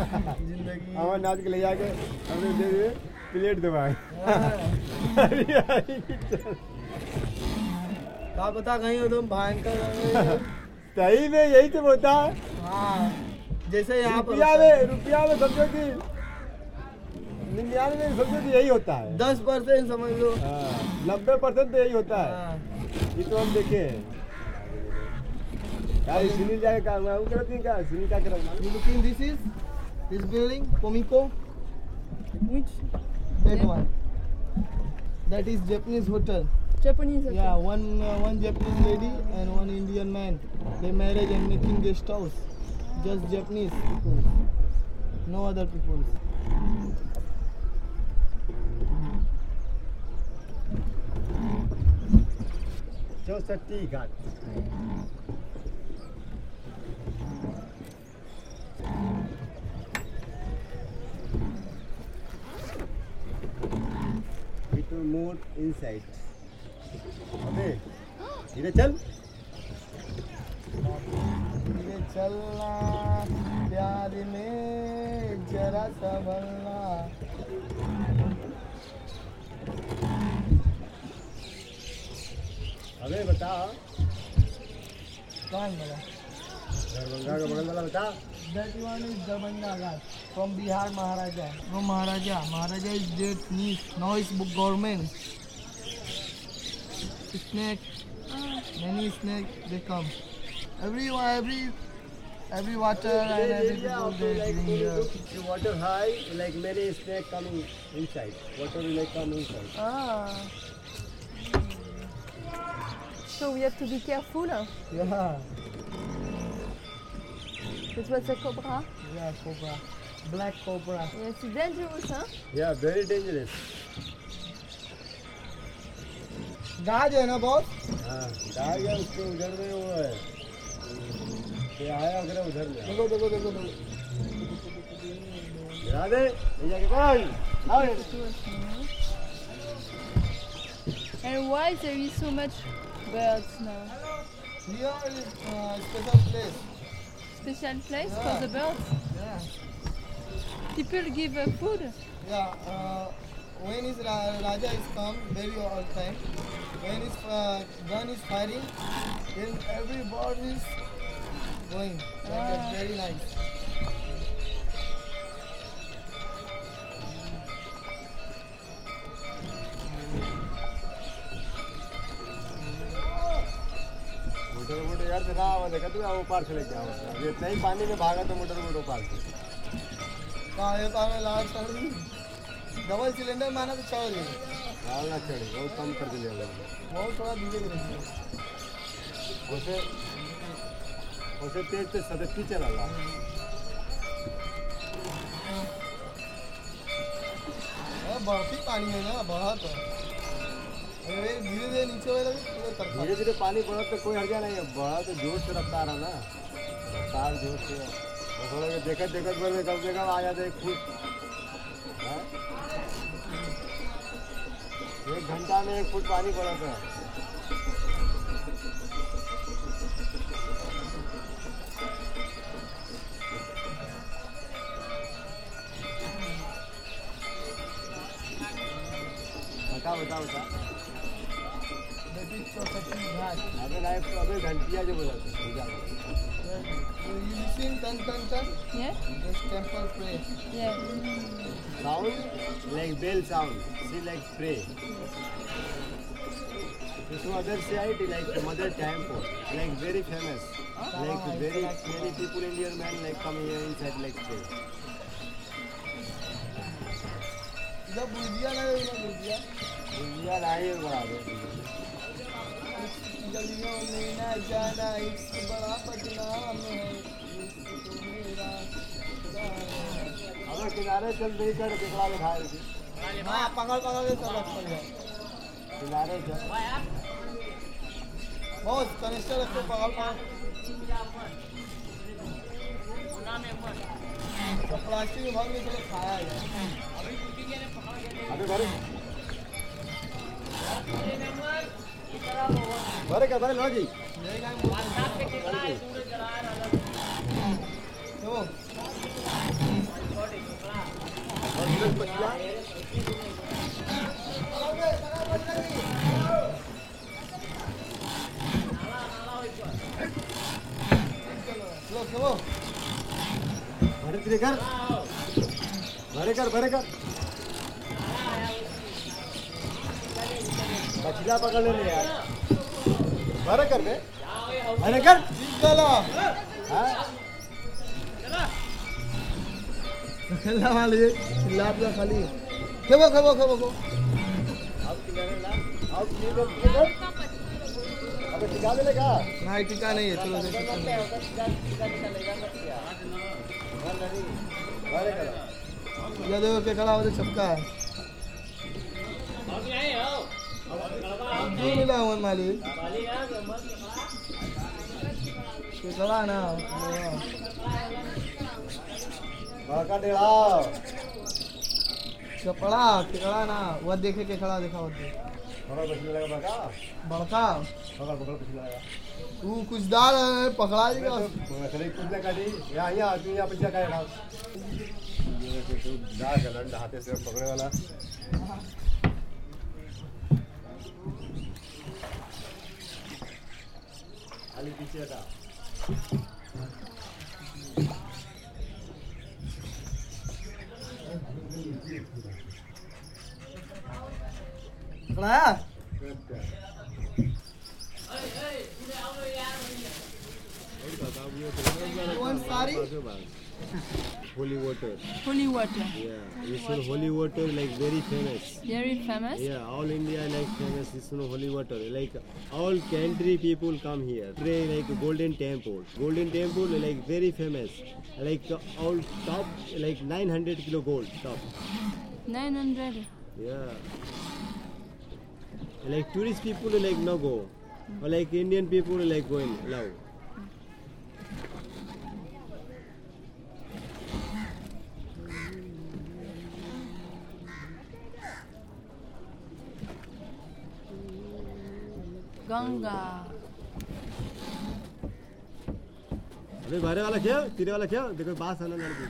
ज़िंदगी। अमरनाथ के ले जाके हमने दे दिए प्लेट दबाए। का पता कहीं हो तुम भयंकर सही में यही तो होता है। हाँ जैसे यहाँ पर रुपया में रुपया में समझो कि निन्यानवे में समझो कि यही होता है। दस परसेंट समझ लो। हाँ, नब्बे परसेंट तो यही होता है। हाँ। ये तो हम देखे हैं। यार सुनील जाके काम वो करती क्या सुनील क्या कर You looking This building, Pomiko, Which? That yeah. one. That is Japanese hotel. Japanese hotel. Yeah, one uh, one Japanese lady and one Indian man. They married and making guest house. Just Japanese people. No other people. Just a tea garden. Will move inside. अबे धीरे चल। धीरे चलना प्यार में जरा संभलना अबे बता। कौन बोला? दरभंगा का बगल वाला बता। Darbhanga Ghat from Bihar Maharaja. No Maharaja. Maharaja is dead. Now it's government. Snake. Many snake they come. Every every every water and every people they like drink here. the water high, like many snake coming inside. Water will like come inside. Ah. So we have to be careful. Huh? Yeah, This was a cobra. yeah, cobra, black cobra. Yes, it's dangerous, huh? Yeah, very dangerous. गाज है ना बहुत हाँ, गाय है उसके उधर में वो है ये आया अगर उधर में देखो देखो देखो देखो गिरा दे ले जाके कोई आओ And why there is so much birds now? Here is uh, special place. Special place for the birds? Yeah. People give uh, food? Yeah, uh, when his Ra- Raja is come, very all time. When his uh, gun is firing, then every bird is going. Like that, Ah. very nice. Motor motor यार तेरा आवाज़ है तू वो पार से लेके आओ ये इतना ही पानी में भागा तो मोटर मोटर पार से लाल डबल सिलेंडर माना तो गई लाल ना चढ़े बहुत कम कर दिया बहुत थोड़ा धीरे धीरे उसे उसे तेज सदस्ती चला ला पानी है ना बहुत अरे धीरे धीरे नीचे वाला धीरे धीरे पानी बढ़ा तो कोई हर्जा नहीं है बढ़ा तो ज़ोर से रफ्तार है ना। रफ्तार ज़ोर से थोड़ा देखत देखत बोल कम से कम आ जाते एक फुट? एक घंटा में एक फुट पानी पड़ा था बता बता बता That is Chowsatri Ghat. अबे, लाइफ तो अबे घंटिया जो बोला था You listen, tan tan tan. Yeah? This temple pray. Yeah. sound like bell sound she like pray this other side like mother temple like very famous like very many people indian man like come here inside like pray इधर बुर्जिया ना इधर बुर्जिया India लाए बड़ा दे गलियों में ना जाना इश्क बड़ा बदनाम है। तो है। किनारे चल नहीं कर दिखला खाए थी हाँ। पकड़ पकड़ के सब रख गया किनारे चल। बहुत कनिस्टर रखो पकड़ पकड़ तो प्लास्टिक भर में चलो खाया है। अबे भरे। भरे क्या भरे लो भरे कर भरे कर भरे कर पकड़ ले यार भरे कर बे भरे कर चलो। हाँ? खेलना वाली चिल्ला दिया खाली खेबो खेबो खेबो खेबो। अब ये ये टिका दे लेगा नहीं टिका नहीं है चलो देखो ये देखो के खड़ा होते छक्का है। क्यों मिला वन मालिक के खड़ा ना बड़का डेढ़ा चपड़ा खड़ा ना वो देखे के खड़ा, देखा होते बड़का। तू कुछ डाल, पकड़ा देगा कुछ ना काटी यहाँ यहाँ तू यहाँ पैसा का। हाथे से पकड़े वाला खाली पीछे हटा पकड़ाया वन सारी Holy water. Holy water. Yeah, one holy water like very famous. Very famous. Yeah, all India like famous. One holy water. Like all country people come here. Pray like Golden Temple. Golden Temple like very famous. Like all top like 900 kilo gold top. 900. Yeah. Like tourist people like no go. Or like Indian people like going love. Ganga. अरे बारे वाला क्या? तेरे वाला क्या? देखो बास आना लड़की